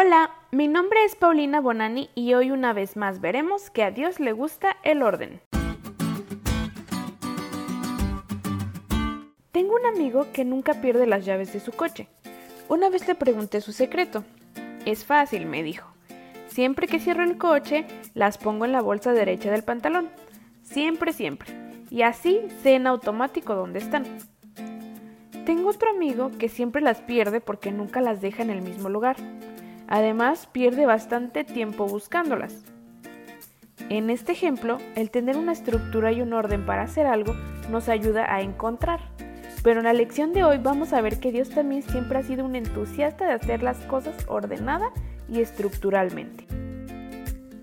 Hola, mi nombre es Paulina Bonani y hoy una vez más veremos que a Dios le gusta el orden. Tengo un amigo que nunca pierde las llaves de su coche. Una vez le pregunté su secreto. Es fácil, me dijo. Siempre que cierro el coche, las pongo en la bolsa derecha del pantalón. Siempre, siempre. Y así sé en automático dónde están. Tengo otro amigo que siempre las pierde porque nunca las deja en el mismo lugar. Además, pierde bastante tiempo buscándolas. En este ejemplo, el tener una estructura y un orden para hacer algo nos ayuda a encontrar. Pero en la lección de hoy vamos a ver que Dios también siempre ha sido un entusiasta de hacer las cosas ordenada y estructuralmente.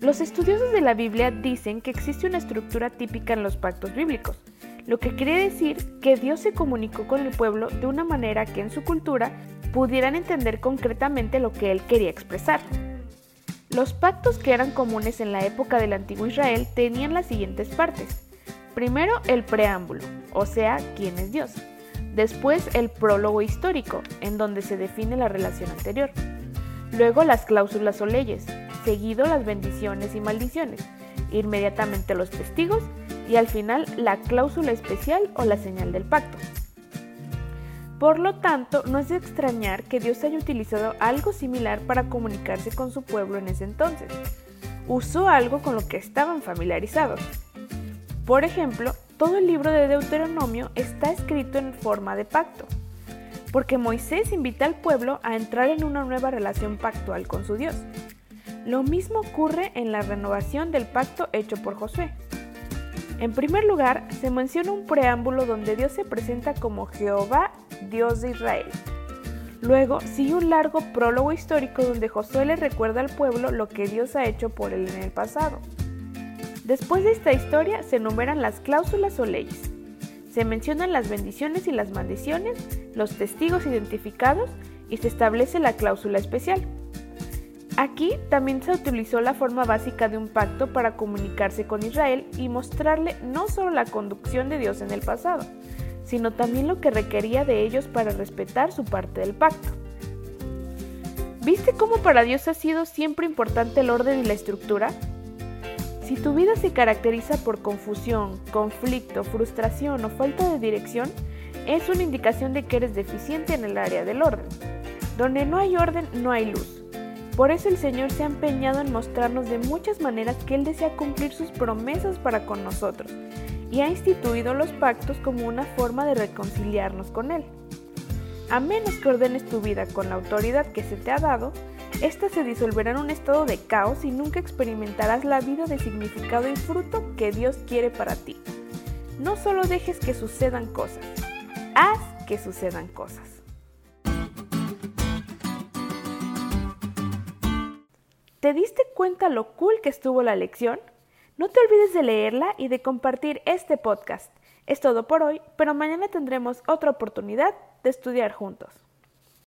Los estudiosos de la Biblia dicen que existe una estructura típica en los pactos bíblicos, lo que quiere decir que Dios se comunicó con el pueblo de una manera que en su cultura pudieran entender concretamente lo que él quería expresar. Los pactos que eran comunes en la época del antiguo Israel tenían las siguientes partes. Primero el preámbulo, o sea, quién es Dios. Después el prólogo histórico, en donde se define la relación anterior. Luego las cláusulas o leyes, seguido las bendiciones y maldiciones, inmediatamente los testigos y al final la cláusula especial o la señal del pacto. Por lo tanto, no es de extrañar que Dios haya utilizado algo similar para comunicarse con su pueblo en ese entonces. Usó algo con lo que estaban familiarizados. Por ejemplo, todo el libro de Deuteronomio está escrito en forma de pacto, porque Moisés invita al pueblo a entrar en una nueva relación pactual con su Dios. Lo mismo ocurre en la renovación del pacto hecho por Josué. En primer lugar, se menciona un preámbulo donde Dios se presenta como Jehová, Dios de Israel. Luego sigue un largo prólogo histórico donde Josué le recuerda al pueblo lo que Dios ha hecho por él en el pasado. Después de esta historia se enumeran las cláusulas o leyes. Se mencionan las bendiciones y las maldiciones, los testigos identificados y se establece la cláusula especial. Aquí también se utilizó la forma básica de un pacto para comunicarse con Israel y mostrarle no solo la conducción de Dios en el pasado, sino también lo que requería de ellos para respetar su parte del pacto. ¿Viste cómo para Dios ha sido siempre importante el orden y la estructura? Si tu vida se caracteriza por confusión, conflicto, frustración o falta de dirección, es una indicación de que eres deficiente en el área del orden. Donde no hay orden, no hay luz. Por eso el Señor se ha empeñado en mostrarnos de muchas maneras que Él desea cumplir sus promesas para con nosotros y ha instituido los pactos como una forma de reconciliarnos con Él. A menos que ordenes tu vida con la autoridad que se te ha dado, ésta se disolverá en un estado de caos y nunca experimentarás la vida de significado y fruto que Dios quiere para ti. No solo dejes que sucedan cosas, haz que sucedan cosas. ¿Te diste cuenta lo cool que estuvo la lección? No te olvides de leerla y de compartir este podcast. Es todo por hoy, pero mañana tendremos otra oportunidad de estudiar juntos.